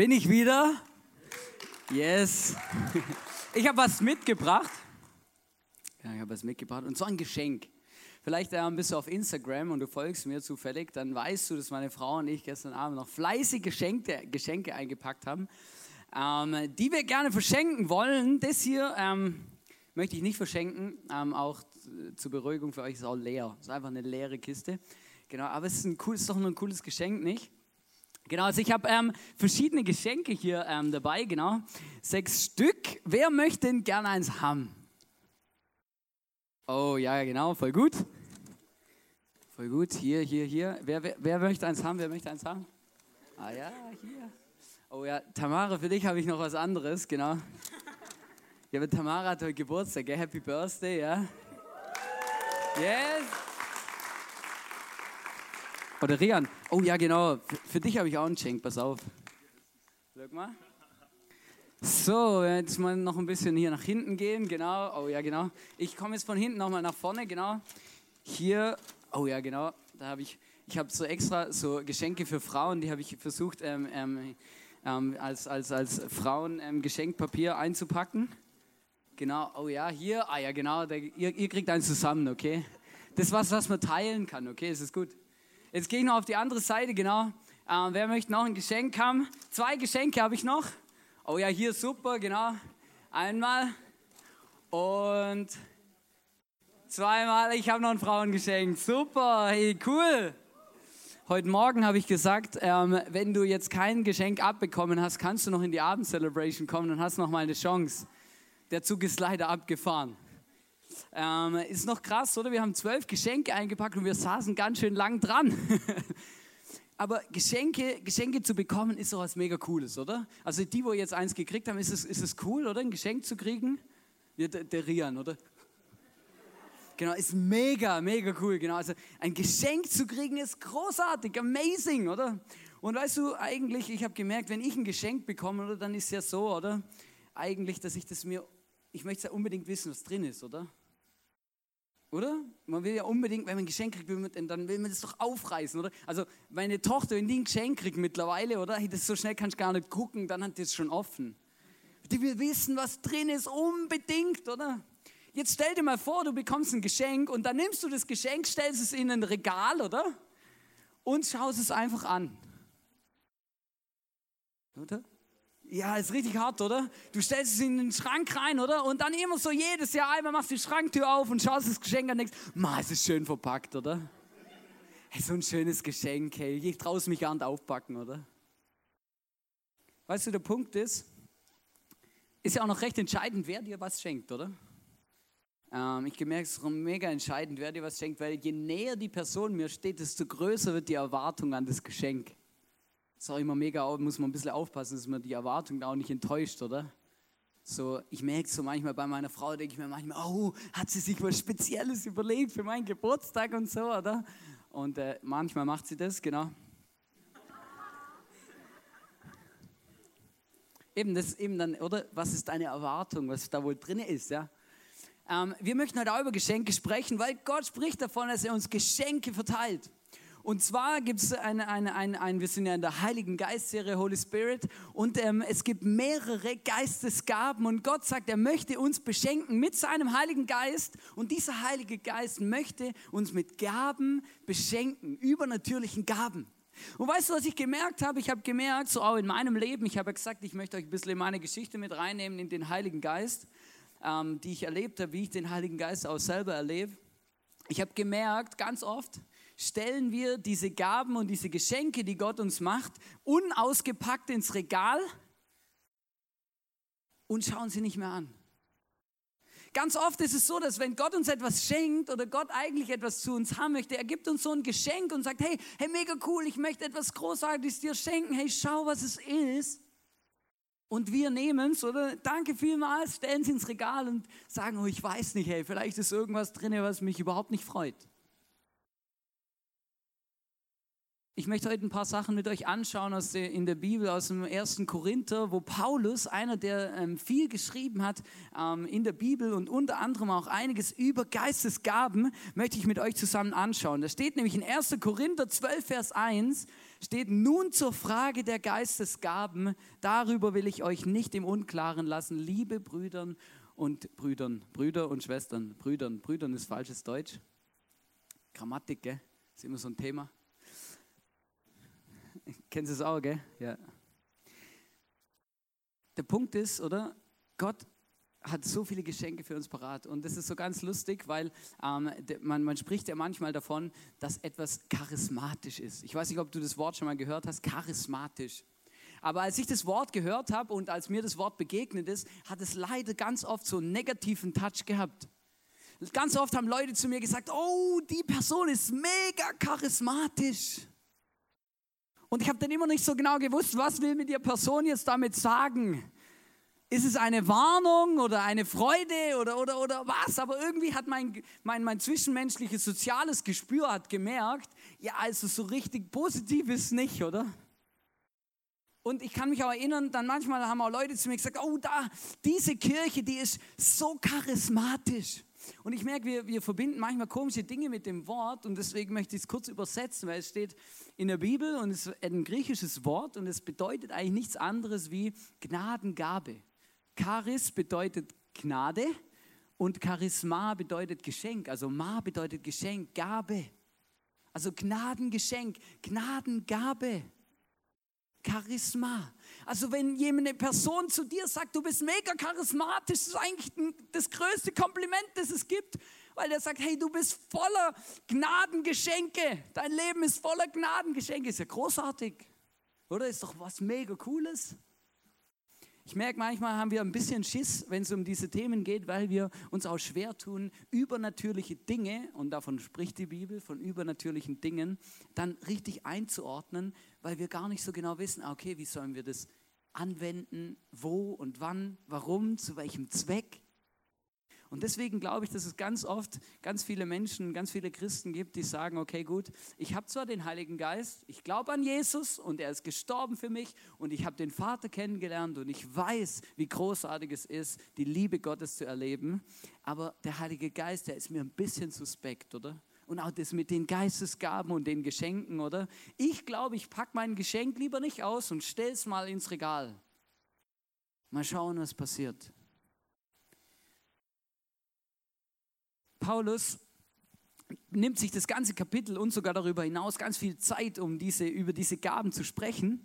Bin ich wieder. Yes. Ich habe was mitgebracht. Ja, ich habe was mitgebracht und so ein Geschenk. Vielleicht ähm, bist du auf Instagram und du folgst mir zufällig, dann weißt du, dass meine Frau und ich gestern Abend noch fleißig Geschenke, Geschenke eingepackt haben, ähm, die wir gerne verschenken wollen. Das hier ähm, möchte ich nicht verschenken, ähm, auch zur Beruhigung für euch ist auch leer. Es ist einfach eine leere Kiste. Genau, aber es ist, ein cool, ist doch nur ein cooles Geschenk, nicht? Genau, also ich habe ähm, verschiedene Geschenke hier ähm, dabei, genau. Sechs Stück. Wer möchte denn gerne eins haben? Oh, ja, genau, voll gut. Voll gut. Hier, hier, hier. Wer, wer, wer möchte eins haben? Wer möchte eins haben? Ah ja, hier. Oh ja, Tamara, für dich habe ich noch was anderes, genau. Ja, aber Tamara hat heute Geburtstag, gell? Happy Birthday, ja? Yes! Oder Rian. Oh ja, genau. Für, dich habe ich auch ein Geschenk. Pass auf. Schau mal. So, jetzt mal noch ein bisschen hier nach hinten gehen. Genau. Oh ja, genau. Ich komme jetzt von hinten nochmal nach vorne. Genau. Hier. Oh ja, genau. Da habe ich. Ich habe so extra so Geschenke für Frauen. Die habe ich versucht ähm, ähm, ähm, als als als Frauen ähm, einzupacken. Genau. Oh ja, hier. Ah ja, genau. Da, ihr, ihr kriegt eins zusammen, okay? Das ist was, was man teilen kann, okay? Ist das gut? Jetzt gehe ich noch auf die andere Seite, genau. Ähm, wer möchte noch ein Geschenk haben? Zwei Geschenke habe ich noch. Oh ja, hier super, genau. Einmal und zweimal. Ich habe noch ein Frauengeschenk. Super, hey, cool. Heute Morgen habe ich gesagt, ähm, wenn du jetzt kein Geschenk abbekommen hast, kannst du noch in die Abendcelebration kommen und hast noch mal eine Chance. Der Zug ist leider abgefahren. Ähm, ist noch krass, oder? Wir haben zwölf Geschenke eingepackt und wir saßen ganz schön lang dran. Aber Geschenke, Geschenke zu bekommen ist doch was mega Cooles, oder? Also die, wo jetzt eins gekriegt haben, ist es, ist es cool, oder? Ein Geschenk zu kriegen? Ja, der, der Rian, oder? Genau, ist mega, mega cool. Genau, also ein Geschenk zu kriegen ist großartig, amazing, oder? Und weißt du, eigentlich, ich habe gemerkt, wenn ich ein Geschenk bekomme, oder, dann ist es ja so, oder? Eigentlich, dass ich das mir, ich möchte ja unbedingt wissen, was drin ist, oder? Oder? Man will ja unbedingt, wenn man ein Geschenk kriegt, dann will man das doch aufreißen, oder? Also meine Tochter, wenn die ein Geschenk kriegt mittlerweile, oder? Hey, das so schnell kannst du gar nicht gucken, dann hat die es schon offen. Die will wissen, was drin ist, unbedingt, oder? Jetzt stell dir mal vor, du bekommst ein Geschenk und dann nimmst du das Geschenk, stellst es in ein Regal, oder? Und schaust es einfach an. Oder? Ja, ist richtig hart, oder? Du stellst es in den Schrank rein, oder? Und dann immer so jedes Jahr einmal machst du die Schranktür auf und schaust das Geschenk an und denkst, ma, es ist schön verpackt, oder? Hey, so ein schönes Geschenk, hey, ich traue mich gar nicht aufpacken, oder? Weißt du, der Punkt ist, ist ja auch noch recht entscheidend, wer dir was schenkt, oder? Ähm, ich gemerkt, es ist mega entscheidend, wer dir was schenkt, weil je näher die Person mir steht, desto größer wird die Erwartung an das Geschenk ist auch immer mega, muss man ein bisschen aufpassen, dass man die Erwartung da auch nicht enttäuscht, oder? So, ich merke so manchmal bei meiner Frau, denke ich mir manchmal, oh, hat sie sich was Spezielles überlegt für meinen Geburtstag und so, oder? Und äh, manchmal macht sie das, genau. eben, das eben dann, oder? Was ist deine Erwartung, was da wohl drin ist, ja? Ähm, wir möchten heute auch über Geschenke sprechen, weil Gott spricht davon, dass er uns Geschenke verteilt. Und zwar gibt es eine, eine, eine, eine, wir sind ja in der Heiligen Geist-Serie Holy Spirit und ähm, es gibt mehrere Geistesgaben und Gott sagt, er möchte uns beschenken mit seinem Heiligen Geist und dieser Heilige Geist möchte uns mit Gaben beschenken, übernatürlichen Gaben. Und weißt du, was ich gemerkt habe? Ich habe gemerkt, so auch in meinem Leben, ich habe gesagt, ich möchte euch ein bisschen in meine Geschichte mit reinnehmen, in den Heiligen Geist, ähm, die ich erlebt habe, wie ich den Heiligen Geist auch selber erlebe. Ich habe gemerkt, ganz oft, stellen wir diese Gaben und diese Geschenke, die Gott uns macht, unausgepackt ins Regal und schauen sie nicht mehr an. Ganz oft ist es so, dass wenn Gott uns etwas schenkt oder Gott eigentlich etwas zu uns haben möchte, er gibt uns so ein Geschenk und sagt, hey, hey, mega cool, ich möchte etwas Großartiges dir schenken, hey, schau, was es ist. Und wir nehmen es, oder? Danke vielmals, stellen es ins Regal und sagen, oh, ich weiß nicht, hey, vielleicht ist irgendwas drin, was mich überhaupt nicht freut. Ich möchte heute ein paar Sachen mit euch anschauen aus der, in der Bibel, aus dem ersten Korinther, wo Paulus, einer, der ähm, viel geschrieben hat ähm, in der Bibel und unter anderem auch einiges über Geistesgaben, möchte ich mit euch zusammen anschauen. Da steht nämlich in 1. Korinther 12, Vers 1, steht nun zur Frage der Geistesgaben, darüber will ich euch nicht im Unklaren lassen, liebe Brüdern und Brüdern, Brüder und Schwestern, Brüdern, Brüdern ist falsches Deutsch. Grammatik, gell? Ist immer so ein Thema. Kennst du es auch, gell? Ja. Der Punkt ist, oder? Gott hat so viele Geschenke für uns parat. Und das ist so ganz lustig, weil ähm, man, man spricht ja manchmal davon, dass etwas charismatisch ist. Ich weiß nicht, ob du das Wort schon mal gehört hast, charismatisch. Aber als ich das Wort gehört habe und als mir das Wort begegnet ist, hat es leider ganz oft so einen negativen Touch gehabt. Ganz oft haben Leute zu mir gesagt, oh, die Person ist mega charismatisch. Und ich habe dann immer nicht so genau gewusst, was will mir die Person jetzt damit sagen. Ist es eine Warnung oder eine Freude oder, oder, oder was? Aber irgendwie hat mein, mein, mein zwischenmenschliches soziales Gespür hat gemerkt, ja, also so richtig positiv ist nicht, oder? Und ich kann mich auch erinnern, dann manchmal haben auch Leute zu mir gesagt, oh da, diese Kirche, die ist so charismatisch. Und ich merke, wir, wir verbinden manchmal komische Dinge mit dem Wort und deswegen möchte ich es kurz übersetzen, weil es steht in der Bibel und es ist ein griechisches Wort und es bedeutet eigentlich nichts anderes wie Gnadengabe. Charis bedeutet Gnade und Charisma bedeutet Geschenk. Also Ma bedeutet Geschenk, Gabe. Also Gnadengeschenk, Gnadengabe. Charisma. Also wenn jemand eine Person zu dir sagt, du bist mega charismatisch, das ist eigentlich das größte Kompliment, das es gibt, weil er sagt, hey, du bist voller Gnadengeschenke. Dein Leben ist voller Gnadengeschenke. Ist ja großartig, oder? Ist doch was mega cooles. Ich merke, manchmal haben wir ein bisschen Schiss, wenn es um diese Themen geht, weil wir uns auch schwer tun, übernatürliche Dinge, und davon spricht die Bibel, von übernatürlichen Dingen, dann richtig einzuordnen, weil wir gar nicht so genau wissen, ah, okay, wie sollen wir das anwenden, wo und wann, warum, zu welchem Zweck. Und deswegen glaube ich, dass es ganz oft ganz viele Menschen, ganz viele Christen gibt, die sagen, okay gut, ich habe zwar den Heiligen Geist, ich glaube an Jesus und er ist gestorben für mich und ich habe den Vater kennengelernt und ich weiß, wie großartig es ist, die Liebe Gottes zu erleben, aber der Heilige Geist, der ist mir ein bisschen suspekt, oder? Und auch das mit den Geistesgaben und den Geschenken, oder? Ich glaube, ich packe mein Geschenk lieber nicht aus und stelle es mal ins Regal. Mal schauen, was passiert. Paulus nimmt sich das ganze Kapitel und sogar darüber hinaus ganz viel Zeit, um diese, über diese Gaben zu sprechen.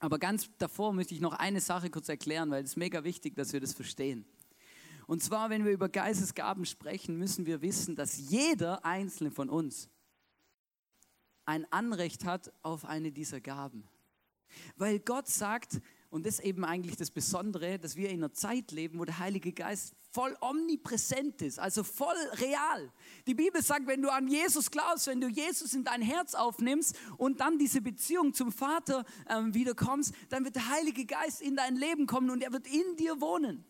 Aber ganz davor möchte ich noch eine Sache kurz erklären, weil es mega wichtig, dass wir das verstehen. Und zwar, wenn wir über Geistesgaben sprechen, müssen wir wissen, dass jeder einzelne von uns ein Anrecht hat auf eine dieser Gaben. Weil Gott sagt, und das ist eben eigentlich das Besondere, dass wir in einer Zeit leben, wo der Heilige Geist voll omnipräsent ist, also voll real. Die Bibel sagt, wenn du an Jesus glaubst, wenn du Jesus in dein Herz aufnimmst und dann diese Beziehung zum Vater ähm, wiederkommst, dann wird der Heilige Geist in dein Leben kommen und er wird in dir wohnen.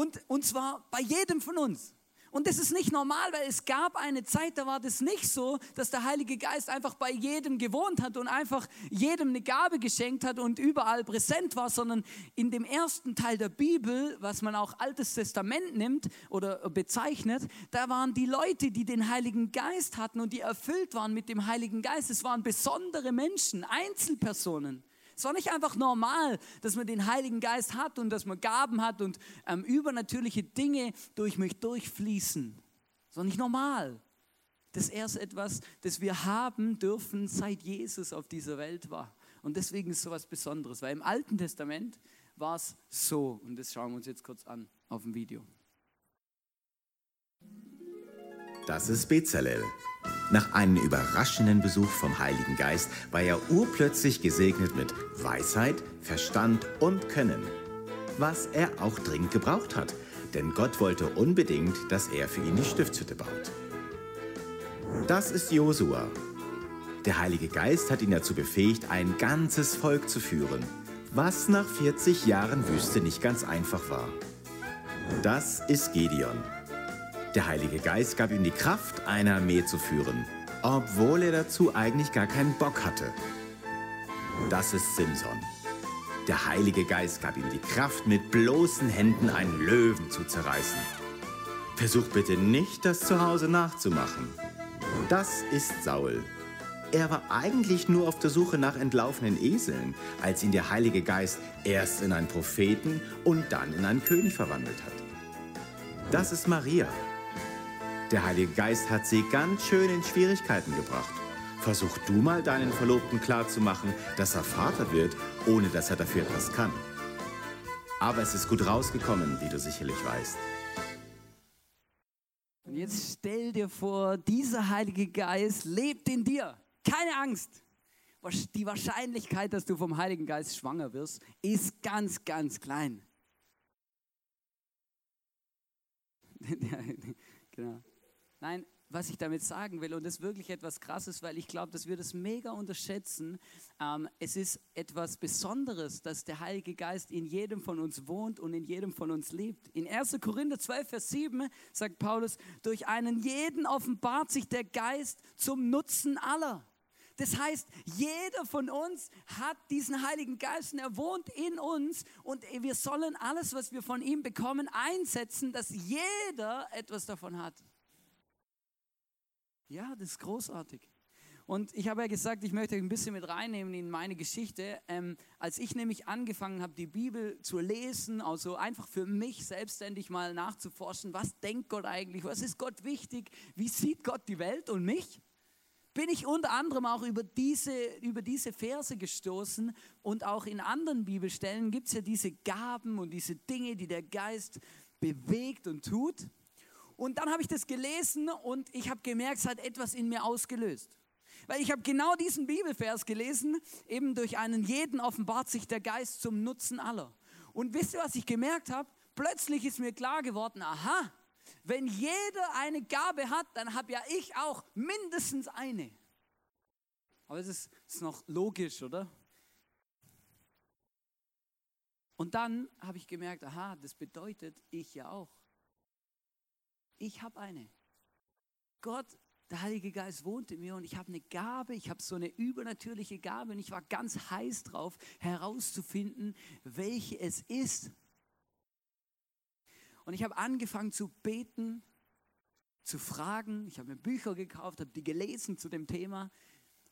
Und, und zwar bei jedem von uns. Und das ist nicht normal, weil es gab eine Zeit, da war das nicht so, dass der Heilige Geist einfach bei jedem gewohnt hat und einfach jedem eine Gabe geschenkt hat und überall präsent war, sondern in dem ersten Teil der Bibel, was man auch Altes Testament nimmt oder bezeichnet, da waren die Leute, die den Heiligen Geist hatten und die erfüllt waren mit dem Heiligen Geist. Es waren besondere Menschen, Einzelpersonen. Es war nicht einfach normal, dass man den Heiligen Geist hat und dass man Gaben hat und ähm, übernatürliche Dinge durch mich durchfließen. Das war nicht normal. Das ist erst etwas, das wir haben dürfen, seit Jesus auf dieser Welt war. Und deswegen ist es so etwas Besonderes, weil im Alten Testament war es so. Und das schauen wir uns jetzt kurz an auf dem Video. Das ist Bezalel. Nach einem überraschenden Besuch vom Heiligen Geist war er urplötzlich gesegnet mit Weisheit, Verstand und Können. Was er auch dringend gebraucht hat, denn Gott wollte unbedingt, dass er für ihn die Stiftshütte baut. Das ist Josua. Der Heilige Geist hat ihn dazu befähigt, ein ganzes Volk zu führen. was nach 40 Jahren Wüste nicht ganz einfach war. Das ist Gideon. Der Heilige Geist gab ihm die Kraft, eine Armee zu führen, obwohl er dazu eigentlich gar keinen Bock hatte. Das ist Simson. Der Heilige Geist gab ihm die Kraft, mit bloßen Händen einen Löwen zu zerreißen. Versuch bitte nicht, das zu Hause nachzumachen. Das ist Saul. Er war eigentlich nur auf der Suche nach entlaufenen Eseln, als ihn der Heilige Geist erst in einen Propheten und dann in einen König verwandelt hat. Das ist Maria. Der Heilige Geist hat sie ganz schön in Schwierigkeiten gebracht. Versuch du mal deinen Verlobten klarzumachen, dass er Vater wird, ohne dass er dafür etwas kann. Aber es ist gut rausgekommen, wie du sicherlich weißt. Und jetzt stell dir vor, dieser Heilige Geist lebt in dir. Keine Angst. Die Wahrscheinlichkeit, dass du vom Heiligen Geist schwanger wirst, ist ganz, ganz klein. genau. Nein, was ich damit sagen will, und das ist wirklich etwas Krasses, weil ich glaube, dass wir das mega unterschätzen. Ähm, es ist etwas Besonderes, dass der Heilige Geist in jedem von uns wohnt und in jedem von uns lebt. In 1. Korinther 12, Vers 7 sagt Paulus, durch einen jeden offenbart sich der Geist zum Nutzen aller. Das heißt, jeder von uns hat diesen Heiligen Geist und er wohnt in uns und wir sollen alles, was wir von ihm bekommen, einsetzen, dass jeder etwas davon hat. Ja, das ist großartig. Und ich habe ja gesagt, ich möchte euch ein bisschen mit reinnehmen in meine Geschichte. Ähm, als ich nämlich angefangen habe, die Bibel zu lesen, also einfach für mich selbstständig mal nachzuforschen, was denkt Gott eigentlich, was ist Gott wichtig, wie sieht Gott die Welt und mich, bin ich unter anderem auch über diese, über diese Verse gestoßen und auch in anderen Bibelstellen gibt es ja diese Gaben und diese Dinge, die der Geist bewegt und tut. Und dann habe ich das gelesen und ich habe gemerkt, es hat etwas in mir ausgelöst. Weil ich habe genau diesen Bibelvers gelesen, eben durch einen jeden offenbart sich der Geist zum Nutzen aller. Und wisst ihr, was ich gemerkt habe? Plötzlich ist mir klar geworden, aha, wenn jeder eine Gabe hat, dann habe ja ich auch mindestens eine. Aber es ist, ist noch logisch, oder? Und dann habe ich gemerkt, aha, das bedeutet ich ja auch. Ich habe eine. Gott, der Heilige Geist wohnt in mir und ich habe eine Gabe, ich habe so eine übernatürliche Gabe und ich war ganz heiß drauf, herauszufinden, welche es ist. Und ich habe angefangen zu beten, zu fragen. Ich habe mir Bücher gekauft, habe die gelesen zu dem Thema,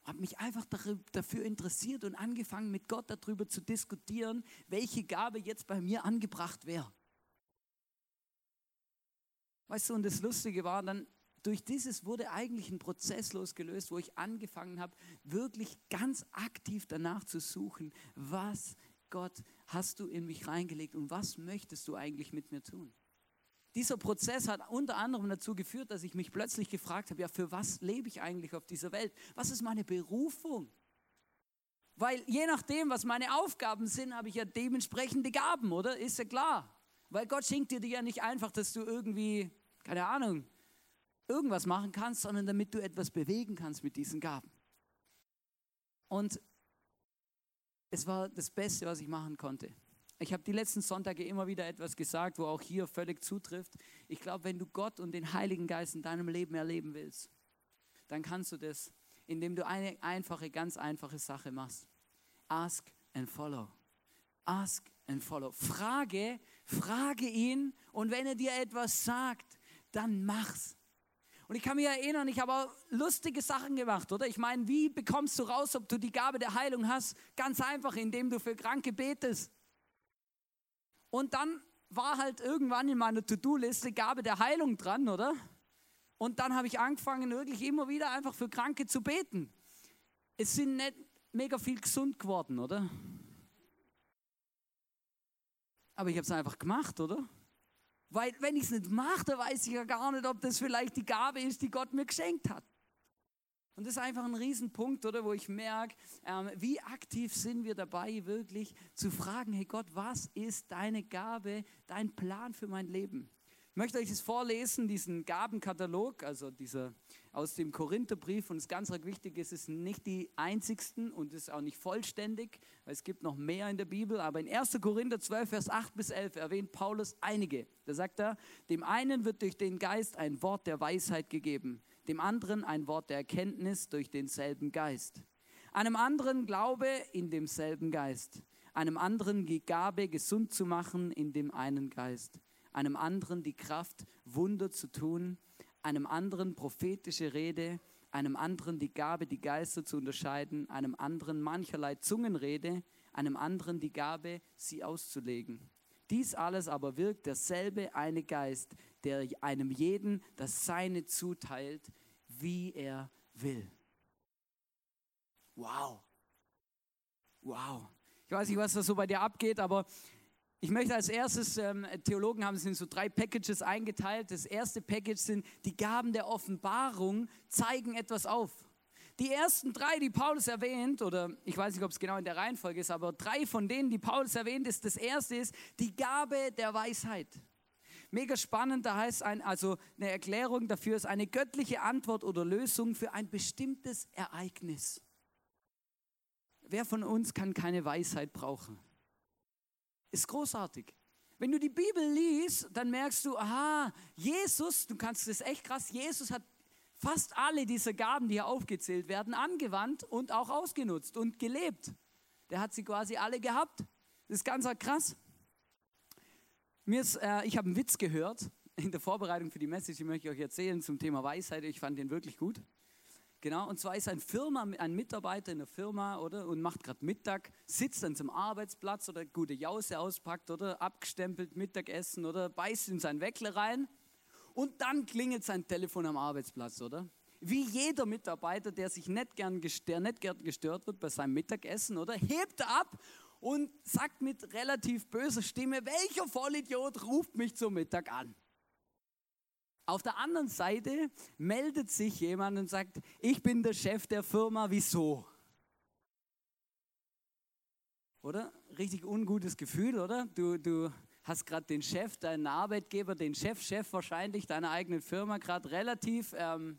habe mich einfach dafür interessiert und angefangen mit Gott darüber zu diskutieren, welche Gabe jetzt bei mir angebracht wäre. Weißt du, und das Lustige war dann, durch dieses wurde eigentlich ein Prozess losgelöst, wo ich angefangen habe, wirklich ganz aktiv danach zu suchen, was Gott hast du in mich reingelegt und was möchtest du eigentlich mit mir tun? Dieser Prozess hat unter anderem dazu geführt, dass ich mich plötzlich gefragt habe, ja, für was lebe ich eigentlich auf dieser Welt? Was ist meine Berufung? Weil je nachdem, was meine Aufgaben sind, habe ich ja dementsprechende Gaben, oder? Ist ja klar. Weil Gott schenkt dir die ja nicht einfach, dass du irgendwie, keine Ahnung, irgendwas machen kannst, sondern damit du etwas bewegen kannst mit diesen Gaben. Und es war das Beste, was ich machen konnte. Ich habe die letzten Sonntage immer wieder etwas gesagt, wo auch hier völlig zutrifft. Ich glaube, wenn du Gott und den Heiligen Geist in deinem Leben erleben willst, dann kannst du das, indem du eine einfache, ganz einfache Sache machst. Ask and follow. Ask and follow. Frage, frage ihn und wenn er dir etwas sagt, dann mach's. Und ich kann mich erinnern, ich habe auch lustige Sachen gemacht, oder? Ich meine, wie bekommst du raus, ob du die Gabe der Heilung hast? Ganz einfach, indem du für Kranke betest. Und dann war halt irgendwann in meiner To-Do-Liste Gabe der Heilung dran, oder? Und dann habe ich angefangen, wirklich immer wieder einfach für Kranke zu beten. Es sind nicht mega viel gesund geworden, oder? Aber ich habe es einfach gemacht, oder? Weil wenn ich es nicht mache, dann weiß ich ja gar nicht, ob das vielleicht die Gabe ist, die Gott mir geschenkt hat. Und das ist einfach ein Riesenpunkt, oder, wo ich merke, ähm, wie aktiv sind wir dabei, wirklich zu fragen, hey Gott, was ist deine Gabe, dein Plan für mein Leben? Möchte euch das vorlesen, diesen Gabenkatalog, also dieser aus dem Korintherbrief. Und es ganz wichtig ist, es sind nicht die einzigsten und es ist auch nicht vollständig, weil es gibt noch mehr in der Bibel. Aber in 1. Korinther 12, Vers 8 bis 11 erwähnt Paulus einige. Da sagt er, dem einen wird durch den Geist ein Wort der Weisheit gegeben, dem anderen ein Wort der Erkenntnis durch denselben Geist. Einem anderen Glaube in demselben Geist. Einem anderen die Gabe, gesund zu machen in dem einen Geist einem anderen die Kraft, Wunder zu tun, einem anderen prophetische Rede, einem anderen die Gabe, die Geister zu unterscheiden, einem anderen mancherlei Zungenrede, einem anderen die Gabe, sie auszulegen. Dies alles aber wirkt derselbe eine Geist, der einem jeden das Seine zuteilt, wie er will. Wow. Wow. Ich weiß nicht, was da so bei dir abgeht, aber ich möchte als erstes, ähm, Theologen haben es in so drei Packages eingeteilt. Das erste Package sind die Gaben der Offenbarung, zeigen etwas auf. Die ersten drei, die Paulus erwähnt, oder ich weiß nicht, ob es genau in der Reihenfolge ist, aber drei von denen, die Paulus erwähnt, ist das erste ist die Gabe der Weisheit. Mega spannend, da heißt ein, also eine Erklärung dafür ist eine göttliche Antwort oder Lösung für ein bestimmtes Ereignis. Wer von uns kann keine Weisheit brauchen? Ist großartig. Wenn du die Bibel liest, dann merkst du, aha, Jesus, du kannst das echt krass, Jesus hat fast alle diese Gaben, die hier aufgezählt werden, angewandt und auch ausgenutzt und gelebt. Der hat sie quasi alle gehabt. Das ist ganz krass. Mir ist, äh, ich habe einen Witz gehört in der Vorbereitung für die Message, die möchte ich euch erzählen zum Thema Weisheit. Ich fand den wirklich gut. Genau, und zwar ist ein Firma, ein Mitarbeiter in der Firma, oder, und macht gerade Mittag, sitzt dann zum Arbeitsplatz oder gute Jause auspackt, oder, abgestempelt Mittagessen, oder, beißt in sein Weckle rein und dann klingelt sein Telefon am Arbeitsplatz, oder? Wie jeder Mitarbeiter, der sich nicht gern, der nicht gern gestört wird bei seinem Mittagessen, oder, hebt ab und sagt mit relativ böser Stimme, welcher Vollidiot ruft mich zum Mittag an? Auf der anderen Seite meldet sich jemand und sagt, ich bin der Chef der Firma, wieso? Oder? Richtig ungutes Gefühl, oder? Du, du hast gerade den Chef, deinen Arbeitgeber, den Chef-Chef wahrscheinlich deiner eigenen Firma gerade relativ ähm,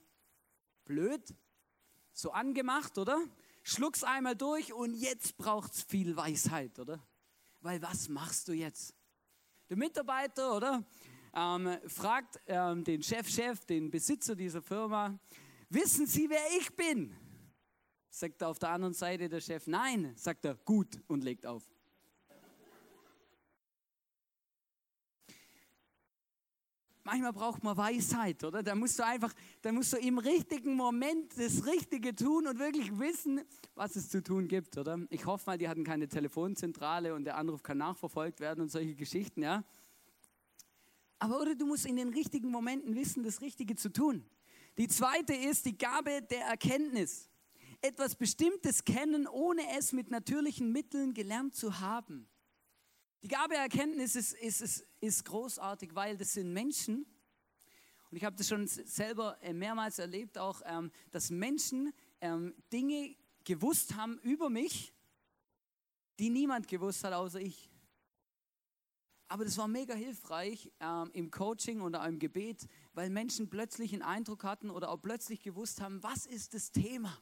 blöd, so angemacht, oder? Schluck's einmal durch und jetzt braucht's viel Weisheit, oder? Weil was machst du jetzt? Der Mitarbeiter, oder? Ähm, fragt ähm, den Chefchef, -Chef, den Besitzer dieser Firma, wissen Sie, wer ich bin? Sagt er auf der anderen Seite der Chef, nein, sagt er, gut und legt auf. Manchmal braucht man Weisheit, oder? Da musst du einfach, da musst du im richtigen Moment das Richtige tun und wirklich wissen, was es zu tun gibt, oder? Ich hoffe mal, die hatten keine Telefonzentrale und der Anruf kann nachverfolgt werden und solche Geschichten, ja? Aber oder du musst in den richtigen Momenten wissen, das Richtige zu tun. Die zweite ist die Gabe der Erkenntnis. Etwas Bestimmtes kennen, ohne es mit natürlichen Mitteln gelernt zu haben. Die Gabe der Erkenntnis ist, ist, ist, ist großartig, weil das sind Menschen, und ich habe das schon selber äh, mehrmals erlebt, auch, ähm, dass Menschen ähm, Dinge gewusst haben über mich, die niemand gewusst hat außer ich. Aber das war mega hilfreich ähm, im Coaching oder im Gebet, weil Menschen plötzlich einen Eindruck hatten oder auch plötzlich gewusst haben, was ist das Thema?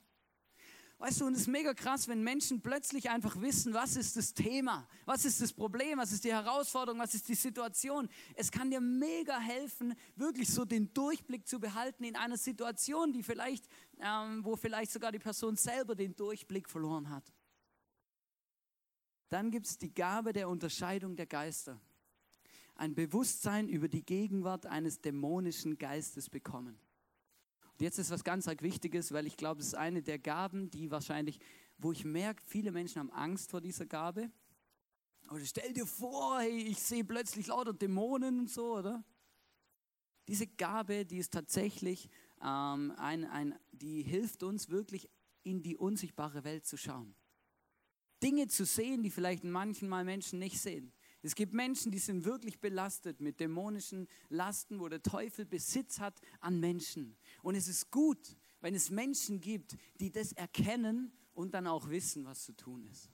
Weißt du, und es ist mega krass, wenn Menschen plötzlich einfach wissen, was ist das Thema, was ist das Problem, was ist die Herausforderung, was ist die Situation. Es kann dir mega helfen, wirklich so den Durchblick zu behalten in einer Situation, die vielleicht, ähm, wo vielleicht sogar die Person selber den Durchblick verloren hat. Dann gibt es die Gabe der Unterscheidung der Geister ein Bewusstsein über die Gegenwart eines dämonischen Geistes bekommen. Und jetzt ist was ganz Wichtiges, weil ich glaube, es ist eine der Gaben, die wahrscheinlich, wo ich merke, viele Menschen haben Angst vor dieser Gabe. Oder stell dir vor, hey, ich sehe plötzlich lauter Dämonen und so, oder? Diese Gabe, die ist tatsächlich ähm, ein, ein, die hilft uns wirklich in die unsichtbare Welt zu schauen. Dinge zu sehen, die vielleicht manchmal Menschen nicht sehen. Es gibt Menschen, die sind wirklich belastet mit dämonischen Lasten, wo der Teufel Besitz hat an Menschen. Und es ist gut, wenn es Menschen gibt, die das erkennen und dann auch wissen, was zu tun ist.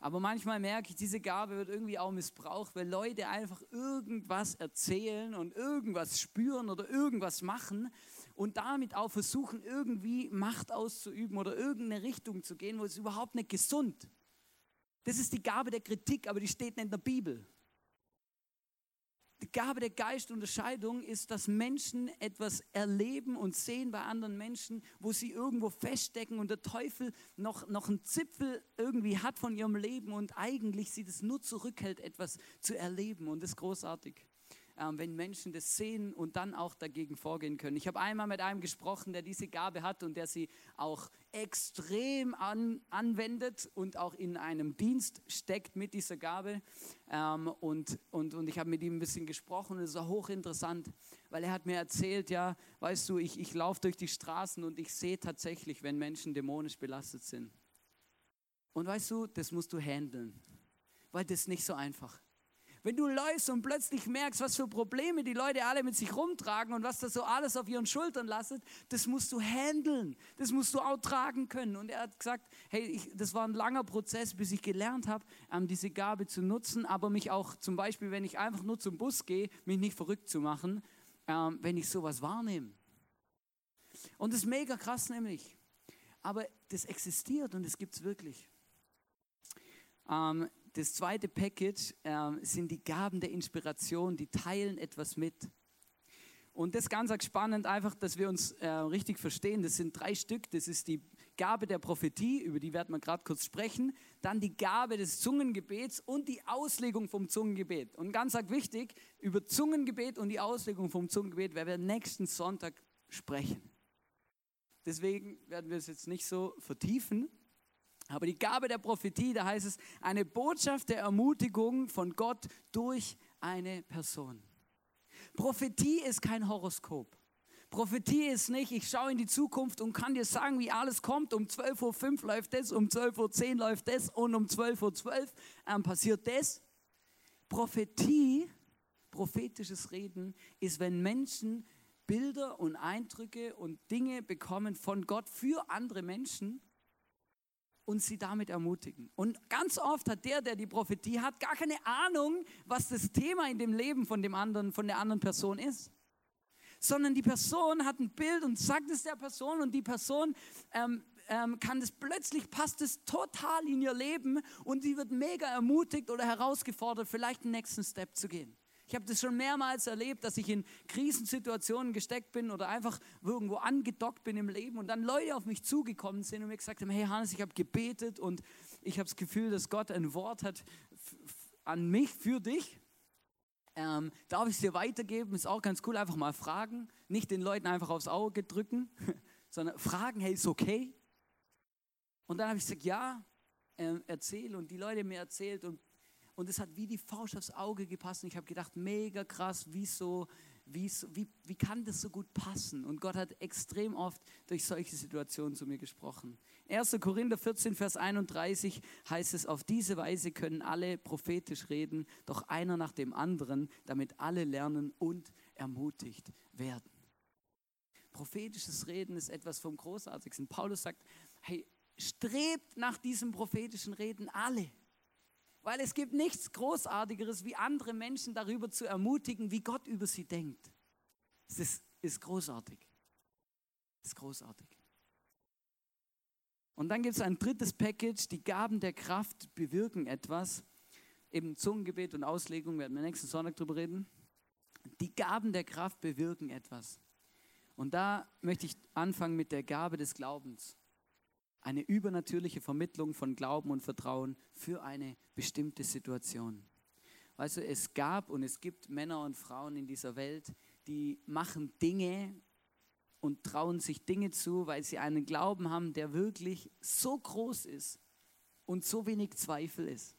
Aber manchmal merke ich, diese Gabe wird irgendwie auch missbraucht, weil Leute einfach irgendwas erzählen und irgendwas spüren oder irgendwas machen und damit auch versuchen, irgendwie Macht auszuüben oder irgendeine Richtung zu gehen, wo es überhaupt nicht gesund. Das ist die Gabe der Kritik, aber die steht nicht in der Bibel. Die Gabe der Geistunterscheidung ist, dass Menschen etwas erleben und sehen bei anderen Menschen, wo sie irgendwo feststecken und der Teufel noch, noch einen Zipfel irgendwie hat von ihrem Leben und eigentlich sie das nur zurückhält, etwas zu erleben. Und das ist großartig wenn Menschen das sehen und dann auch dagegen vorgehen können. Ich habe einmal mit einem gesprochen, der diese Gabe hat und der sie auch extrem an, anwendet und auch in einem Dienst steckt mit dieser Gabe. Ähm, und, und, und ich habe mit ihm ein bisschen gesprochen und es war hochinteressant, weil er hat mir erzählt, ja, weißt du, ich, ich laufe durch die Straßen und ich sehe tatsächlich, wenn Menschen dämonisch belastet sind. Und weißt du, das musst du handeln, weil das ist nicht so einfach. Wenn du läufst und plötzlich merkst, was für Probleme die Leute alle mit sich rumtragen und was das so alles auf ihren Schultern lastet, das musst du handeln. Das musst du auch tragen können. Und er hat gesagt, hey, ich, das war ein langer Prozess, bis ich gelernt habe, ähm, diese Gabe zu nutzen, aber mich auch zum Beispiel, wenn ich einfach nur zum Bus gehe, mich nicht verrückt zu machen, ähm, wenn ich sowas wahrnehme. Und das ist mega krass nämlich. Aber das existiert und das gibt es wirklich. Ähm, das zweite Package äh, sind die Gaben der Inspiration, die teilen etwas mit. Und das ist ganz spannend, einfach, dass wir uns äh, richtig verstehen. Das sind drei Stück. Das ist die Gabe der Prophetie, über die werden wir gerade kurz sprechen. Dann die Gabe des Zungengebets und die Auslegung vom Zungengebet. Und ganz wichtig, über Zungengebet und die Auslegung vom Zungengebet werden wir nächsten Sonntag sprechen. Deswegen werden wir es jetzt nicht so vertiefen, aber die Gabe der Prophetie, da heißt es, eine Botschaft der Ermutigung von Gott durch eine Person. Prophetie ist kein Horoskop. Prophetie ist nicht, ich schaue in die Zukunft und kann dir sagen, wie alles kommt. Um 12.05 Uhr läuft das, um 12.10 Uhr läuft das und um 12.12 Uhr ähm, passiert das. Prophetie, prophetisches Reden, ist, wenn Menschen Bilder und Eindrücke und Dinge bekommen von Gott für andere Menschen und sie damit ermutigen. Und ganz oft hat der, der die Prophetie hat, gar keine Ahnung, was das Thema in dem Leben von dem anderen, von der anderen Person ist. Sondern die Person hat ein Bild und sagt es der Person und die Person ähm, ähm, kann das plötzlich passt es total in ihr Leben und sie wird mega ermutigt oder herausgefordert, vielleicht den nächsten Step zu gehen. Ich habe das schon mehrmals erlebt, dass ich in Krisensituationen gesteckt bin oder einfach irgendwo angedockt bin im Leben und dann Leute auf mich zugekommen sind und mir gesagt haben, hey Hannes, ich habe gebetet und ich habe das Gefühl, dass Gott ein Wort hat an mich, für dich. Ähm, darf ich es dir weitergeben? Ist auch ganz cool, einfach mal fragen. Nicht den Leuten einfach aufs Auge drücken, sondern fragen, hey, ist okay? Und dann habe ich gesagt, ja, äh, erzähl. Und die Leute mir erzählt und und es hat wie die Faust aufs Auge gepasst. Und ich habe gedacht, mega krass, wieso, wieso, wie, wie kann das so gut passen? Und Gott hat extrem oft durch solche Situationen zu mir gesprochen. 1. Korinther 14, Vers 31 heißt es, auf diese Weise können alle prophetisch reden, doch einer nach dem anderen, damit alle lernen und ermutigt werden. Prophetisches Reden ist etwas vom Großartigsten. Paulus sagt, hey, strebt nach diesem prophetischen Reden alle. Weil es gibt nichts Großartigeres, wie andere Menschen darüber zu ermutigen, wie Gott über sie denkt. Es ist, ist großartig. Es ist großartig. Und dann gibt es ein drittes Package, die Gaben der Kraft bewirken etwas. Eben Zungengebet und Auslegung, werden wir nächsten Sonntag darüber reden. Die Gaben der Kraft bewirken etwas. Und da möchte ich anfangen mit der Gabe des Glaubens eine übernatürliche Vermittlung von Glauben und Vertrauen für eine bestimmte Situation. Also es gab und es gibt Männer und Frauen in dieser Welt, die machen Dinge und trauen sich Dinge zu, weil sie einen Glauben haben, der wirklich so groß ist und so wenig Zweifel ist.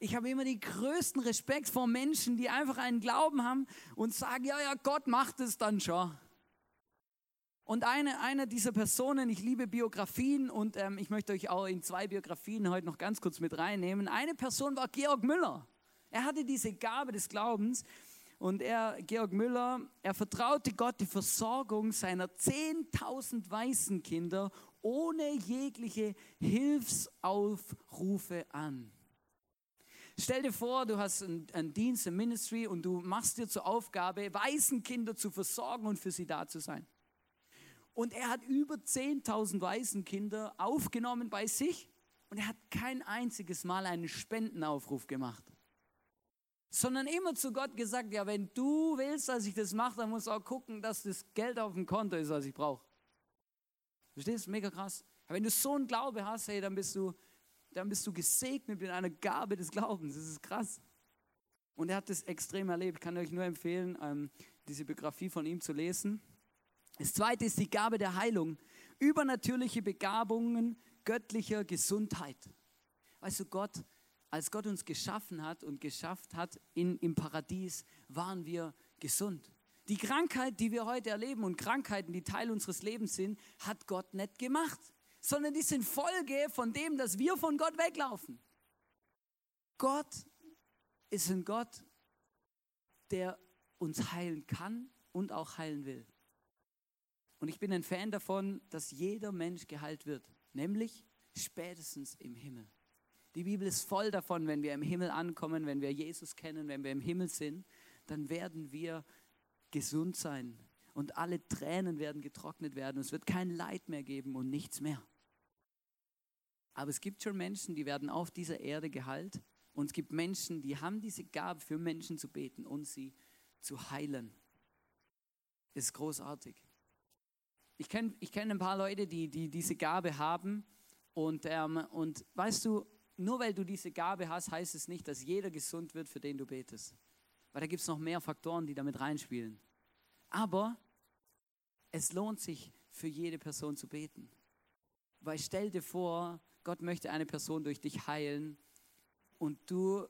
Ich habe immer den größten Respekt vor Menschen, die einfach einen Glauben haben und sagen, ja, ja, Gott macht es dann schon. Und eine, eine dieser Personen, ich liebe Biografien und ähm, ich möchte euch auch in zwei Biografien heute noch ganz kurz mit reinnehmen. Eine Person war Georg Müller. Er hatte diese Gabe des Glaubens und er, Georg Müller, er vertraute Gott die Versorgung seiner 10.000 Waisenkinder ohne jegliche Hilfsaufrufe an. stell dir vor, du hast einen, einen Dienst im Ministry und du machst dir zur Aufgabe, Waisenkinder zu versorgen und für sie da zu sein. Und er hat über 10.000 Waisenkinder aufgenommen bei sich und er hat kein einziges Mal einen Spendenaufruf gemacht. Sondern immer zu Gott gesagt, ja, wenn du willst, dass ich das mache, dann muss auch gucken, dass das Geld auf dem Konto ist, was ich brauche. Verstehst du? Mega krass. Wenn du so einen Glaube hast, hey, dann bist du, dann bist du gesegnet mit einer Gabe des Glaubens. Das ist krass. Und er hat das extrem erlebt. Ich kann euch nur empfehlen, ähm, diese Biografie von ihm zu lesen. Das zweite ist die Gabe der Heilung. Übernatürliche Begabungen göttlicher Gesundheit. Weißt du, Gott, als Gott uns geschaffen hat und geschafft hat in, im Paradies, waren wir gesund. Die Krankheit, die wir heute erleben und Krankheiten, die Teil unseres Lebens sind, hat Gott nicht gemacht, sondern die sind Folge von dem, dass wir von Gott weglaufen. Gott ist ein Gott, der uns heilen kann und auch heilen will. Und ich bin ein Fan davon, dass jeder Mensch geheilt wird, nämlich spätestens im Himmel. Die Bibel ist voll davon, wenn wir im Himmel ankommen, wenn wir Jesus kennen, wenn wir im Himmel sind, dann werden wir gesund sein und alle Tränen werden getrocknet werden. Es wird kein Leid mehr geben und nichts mehr. Aber es gibt schon Menschen, die werden auf dieser Erde geheilt und es gibt Menschen, die haben diese Gabe für Menschen zu beten und sie zu heilen. Das ist großartig. Ich kenne ich kenn ein paar Leute, die, die diese Gabe haben und, ähm, und weißt du, nur weil du diese Gabe hast, heißt es nicht, dass jeder gesund wird, für den du betest. Weil da gibt es noch mehr Faktoren, die damit reinspielen. Aber es lohnt sich für jede Person zu beten. Weil stell dir vor, Gott möchte eine Person durch dich heilen und du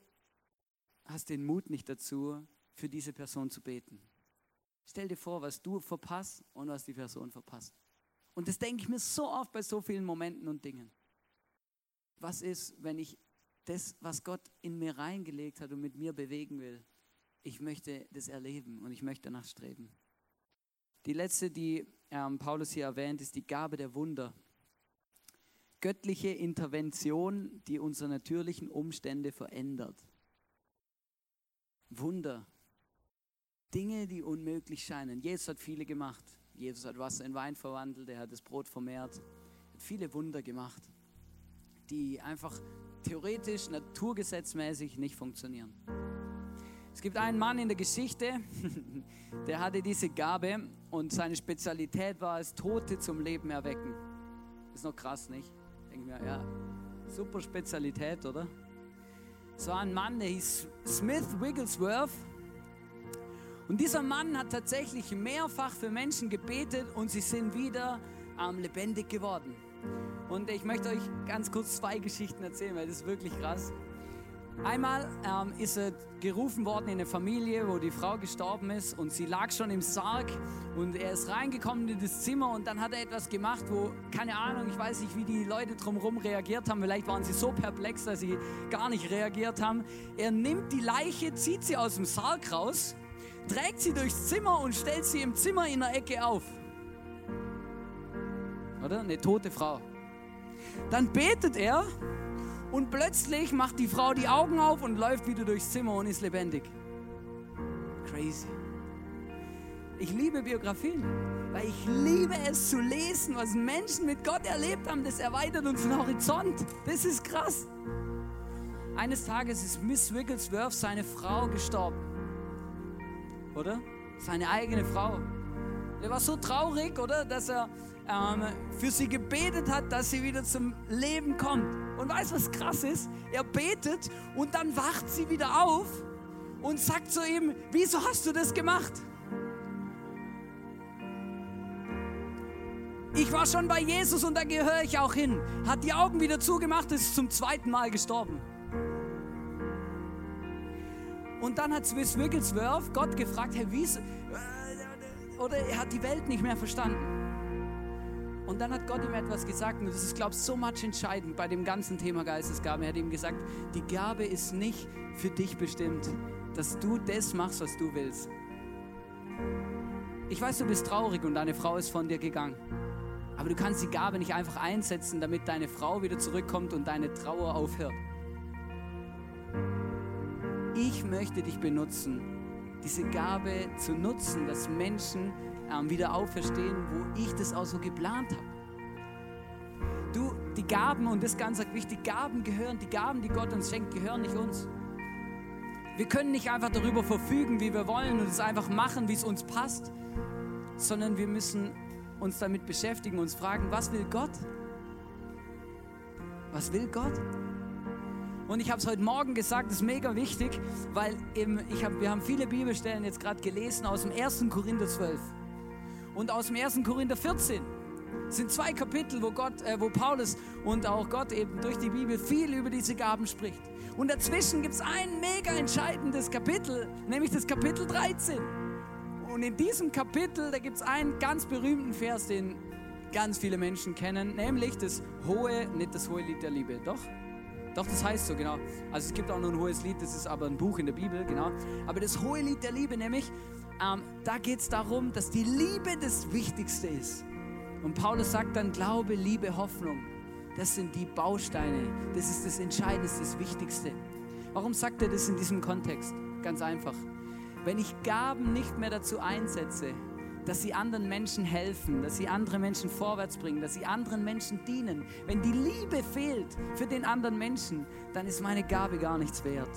hast den Mut nicht dazu, für diese Person zu beten. Stell dir vor, was du verpasst und was die Person verpasst. Und das denke ich mir so oft bei so vielen Momenten und Dingen. Was ist, wenn ich das, was Gott in mir reingelegt hat und mit mir bewegen will, ich möchte das erleben und ich möchte danach streben. Die letzte, die ähm, Paulus hier erwähnt, ist die Gabe der Wunder. Göttliche Intervention, die unsere natürlichen Umstände verändert. Wunder. Dinge, die unmöglich scheinen. Jesus hat viele gemacht. Jesus hat Wasser in Wein verwandelt, er hat das Brot vermehrt, hat viele Wunder gemacht, die einfach theoretisch, naturgesetzmäßig nicht funktionieren. Es gibt einen Mann in der Geschichte, der hatte diese Gabe und seine Spezialität war es, Tote zum Leben erwecken. Ist noch krass, nicht? Denke mir, ja, super Spezialität, oder? Es war ein Mann, der hieß Smith Wigglesworth. Und dieser Mann hat tatsächlich mehrfach für Menschen gebetet und sie sind wieder ähm, lebendig geworden. Und ich möchte euch ganz kurz zwei Geschichten erzählen, weil das ist wirklich krass. Einmal ähm, ist er gerufen worden in eine Familie, wo die Frau gestorben ist und sie lag schon im Sarg und er ist reingekommen in das Zimmer und dann hat er etwas gemacht, wo, keine Ahnung, ich weiß nicht, wie die Leute drumherum reagiert haben, vielleicht waren sie so perplex, dass sie gar nicht reagiert haben. Er nimmt die Leiche, zieht sie aus dem Sarg raus, trägt sie durchs Zimmer und stellt sie im Zimmer in der Ecke auf. Oder? Eine tote Frau. Dann betet er und plötzlich macht die Frau die Augen auf und läuft wieder durchs Zimmer und ist lebendig. Crazy. Ich liebe Biografien, weil ich liebe es zu lesen, was Menschen mit Gott erlebt haben. Das erweitert unseren Horizont. Das ist krass. Eines Tages ist Miss Wigglesworth, seine Frau, gestorben. Oder? Seine eigene Frau. Er war so traurig, oder? Dass er ähm, für sie gebetet hat, dass sie wieder zum Leben kommt. Und weißt du, was krass ist? Er betet und dann wacht sie wieder auf und sagt zu ihm, wieso hast du das gemacht? Ich war schon bei Jesus und da gehöre ich auch hin. Hat die Augen wieder zugemacht, ist zum zweiten Mal gestorben. Und dann hat Swiss Wigglesworth Gott gefragt, Herr, wie oder er hat die Welt nicht mehr verstanden. Und dann hat Gott ihm etwas gesagt und das ist, glaube ich, so much entscheidend bei dem ganzen Thema Geistesgabe. Er hat ihm gesagt, die Gabe ist nicht für dich bestimmt, dass du das machst, was du willst. Ich weiß, du bist traurig und deine Frau ist von dir gegangen. Aber du kannst die Gabe nicht einfach einsetzen, damit deine Frau wieder zurückkommt und deine Trauer aufhört. Ich möchte dich benutzen, diese Gabe zu nutzen, dass Menschen ähm, wieder auferstehen, wo ich das auch so geplant habe. Du, die Gaben, und das ist ganz wichtig, die Gaben gehören, die Gaben, die Gott uns schenkt, gehören nicht uns. Wir können nicht einfach darüber verfügen, wie wir wollen und es einfach machen, wie es uns passt, sondern wir müssen uns damit beschäftigen, uns fragen, was will Gott? Was will Gott? Und ich habe es heute Morgen gesagt, ist mega wichtig, weil eben ich hab, wir haben viele Bibelstellen jetzt gerade gelesen aus dem 1. Korinther 12 und aus dem 1. Korinther 14. Es sind zwei Kapitel, wo, Gott, äh, wo Paulus und auch Gott eben durch die Bibel viel über diese Gaben spricht. Und dazwischen gibt es ein mega entscheidendes Kapitel, nämlich das Kapitel 13. Und in diesem Kapitel, da gibt es einen ganz berühmten Vers, den ganz viele Menschen kennen, nämlich das hohe, nicht das hohe Lied der Liebe, doch? Doch, das heißt so, genau. Also es gibt auch noch ein hohes Lied, das ist aber ein Buch in der Bibel, genau. Aber das hohe Lied der Liebe, nämlich, ähm, da geht es darum, dass die Liebe das Wichtigste ist. Und Paulus sagt dann Glaube, Liebe, Hoffnung. Das sind die Bausteine. Das ist das Entscheidendste, das Wichtigste. Warum sagt er das in diesem Kontext? Ganz einfach. Wenn ich Gaben nicht mehr dazu einsetze, dass sie anderen Menschen helfen, dass sie andere Menschen vorwärts bringen, dass sie anderen Menschen dienen. Wenn die Liebe fehlt für den anderen Menschen, dann ist meine Gabe gar nichts wert.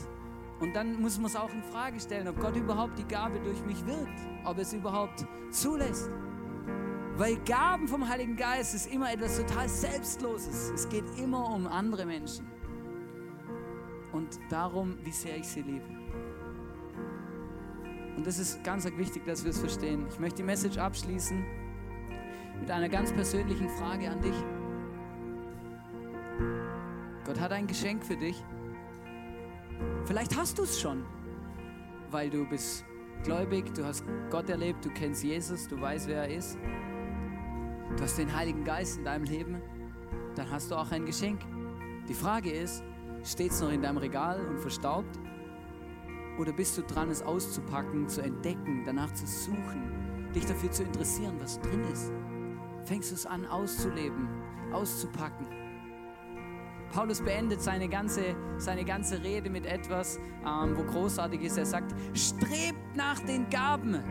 Und dann muss man es auch in Frage stellen, ob Gott überhaupt die Gabe durch mich wirkt, ob es überhaupt zulässt. Weil Gaben vom Heiligen Geist ist immer etwas total Selbstloses. Es geht immer um andere Menschen. Und darum, wie sehr ich sie liebe. Und das ist ganz wichtig, dass wir es verstehen. Ich möchte die Message abschließen mit einer ganz persönlichen Frage an dich. Gott hat ein Geschenk für dich. Vielleicht hast du es schon, weil du bist gläubig, du hast Gott erlebt, du kennst Jesus, du weißt, wer er ist du hast den Heiligen Geist in deinem Leben, dann hast du auch ein Geschenk. Die Frage ist, steht es noch in deinem Regal und verstaubt? Oder bist du dran, es auszupacken, zu entdecken, danach zu suchen, dich dafür zu interessieren, was drin ist? Fängst du es an auszuleben, auszupacken? Paulus beendet seine ganze, seine ganze Rede mit etwas, ähm, wo großartig ist. Er sagt, strebt nach den Gaben,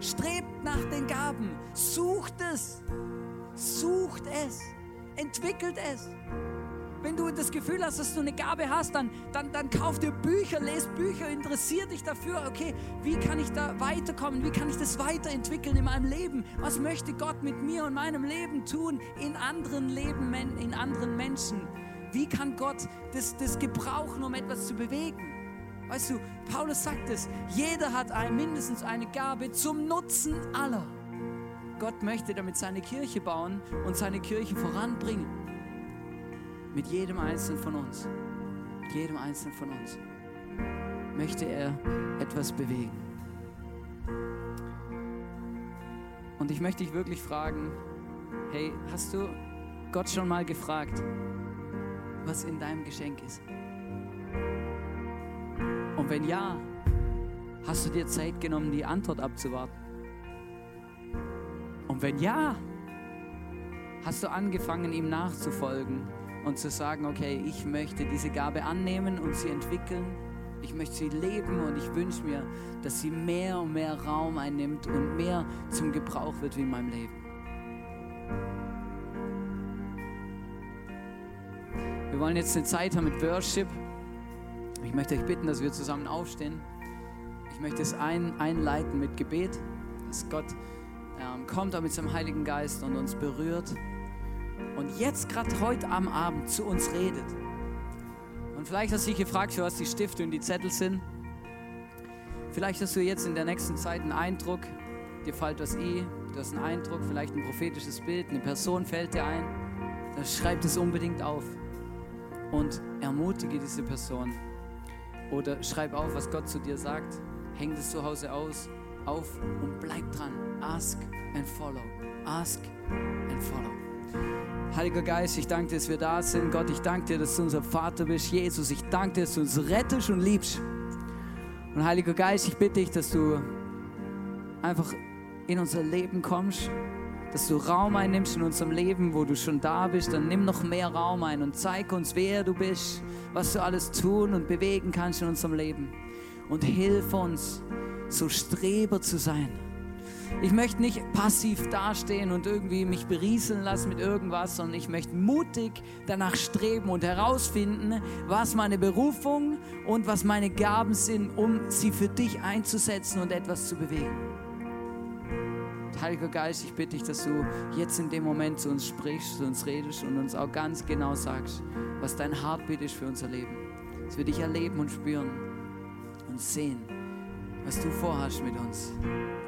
strebt nach den Gaben, sucht es. Sucht es, entwickelt es. Wenn du das Gefühl hast, dass du eine Gabe hast, dann, dann, dann kauf dir Bücher, lest Bücher, interessier dich dafür, okay, wie kann ich da weiterkommen, wie kann ich das weiterentwickeln in meinem Leben? Was möchte Gott mit mir und meinem Leben tun in anderen Leben, in anderen Menschen? Wie kann Gott das, das gebrauchen, um etwas zu bewegen? Weißt du, Paulus sagt es, jeder hat ein, mindestens eine Gabe zum Nutzen aller. Gott möchte damit seine Kirche bauen und seine Kirche voranbringen. Mit jedem Einzelnen von uns. Mit jedem Einzelnen von uns möchte er etwas bewegen. Und ich möchte dich wirklich fragen, hey, hast du Gott schon mal gefragt, was in deinem Geschenk ist? Und wenn ja, hast du dir Zeit genommen, die Antwort abzuwarten? Und wenn ja, hast du angefangen, ihm nachzufolgen und zu sagen, okay, ich möchte diese Gabe annehmen und sie entwickeln. Ich möchte sie leben und ich wünsche mir, dass sie mehr und mehr Raum einnimmt und mehr zum Gebrauch wird wie in meinem Leben. Wir wollen jetzt eine Zeit haben mit Worship. Ich möchte euch bitten, dass wir zusammen aufstehen. Ich möchte es ein, einleiten mit Gebet, dass Gott ähm, kommt da mit seinem Heiligen Geist und uns berührt und jetzt gerade heute am Abend zu uns redet. Und vielleicht hast du dich gefragt, für was die Stifte und die Zettel sind. Vielleicht hast du jetzt in der nächsten Zeit einen Eindruck, dir fällt was eh, du hast einen Eindruck, vielleicht ein prophetisches Bild, eine Person fällt dir ein. Dann schreib es unbedingt auf und ermutige diese Person. Oder schreib auf, was Gott zu dir sagt. Häng es zu Hause aus, auf und bleib dran. Ask and follow. Ask and follow. Heiliger Geist, ich danke dir, dass wir da sind. Gott, ich danke dir, dass du unser Vater bist. Jesus, ich danke dir, dass du uns rettest und liebst. Und Heiliger Geist, ich bitte dich, dass du einfach in unser Leben kommst, dass du Raum einnimmst in unserem Leben, wo du schon da bist. Dann nimm noch mehr Raum ein und zeig uns, wer du bist, was du alles tun und bewegen kannst in unserem Leben. und hilf uns, so Streber zu sein. Ich möchte nicht passiv dastehen und irgendwie mich berieseln lassen mit irgendwas, sondern ich möchte mutig danach streben und herausfinden, was meine Berufung und was meine Gaben sind, um sie für dich einzusetzen und etwas zu bewegen. Heiliger Geist, ich bitte dich, dass du jetzt in dem Moment zu uns sprichst, zu uns redest und uns auch ganz genau sagst, was dein Heartbeat ist für unser Leben. Dass wir dich erleben und spüren und sehen, was du vorhast mit uns.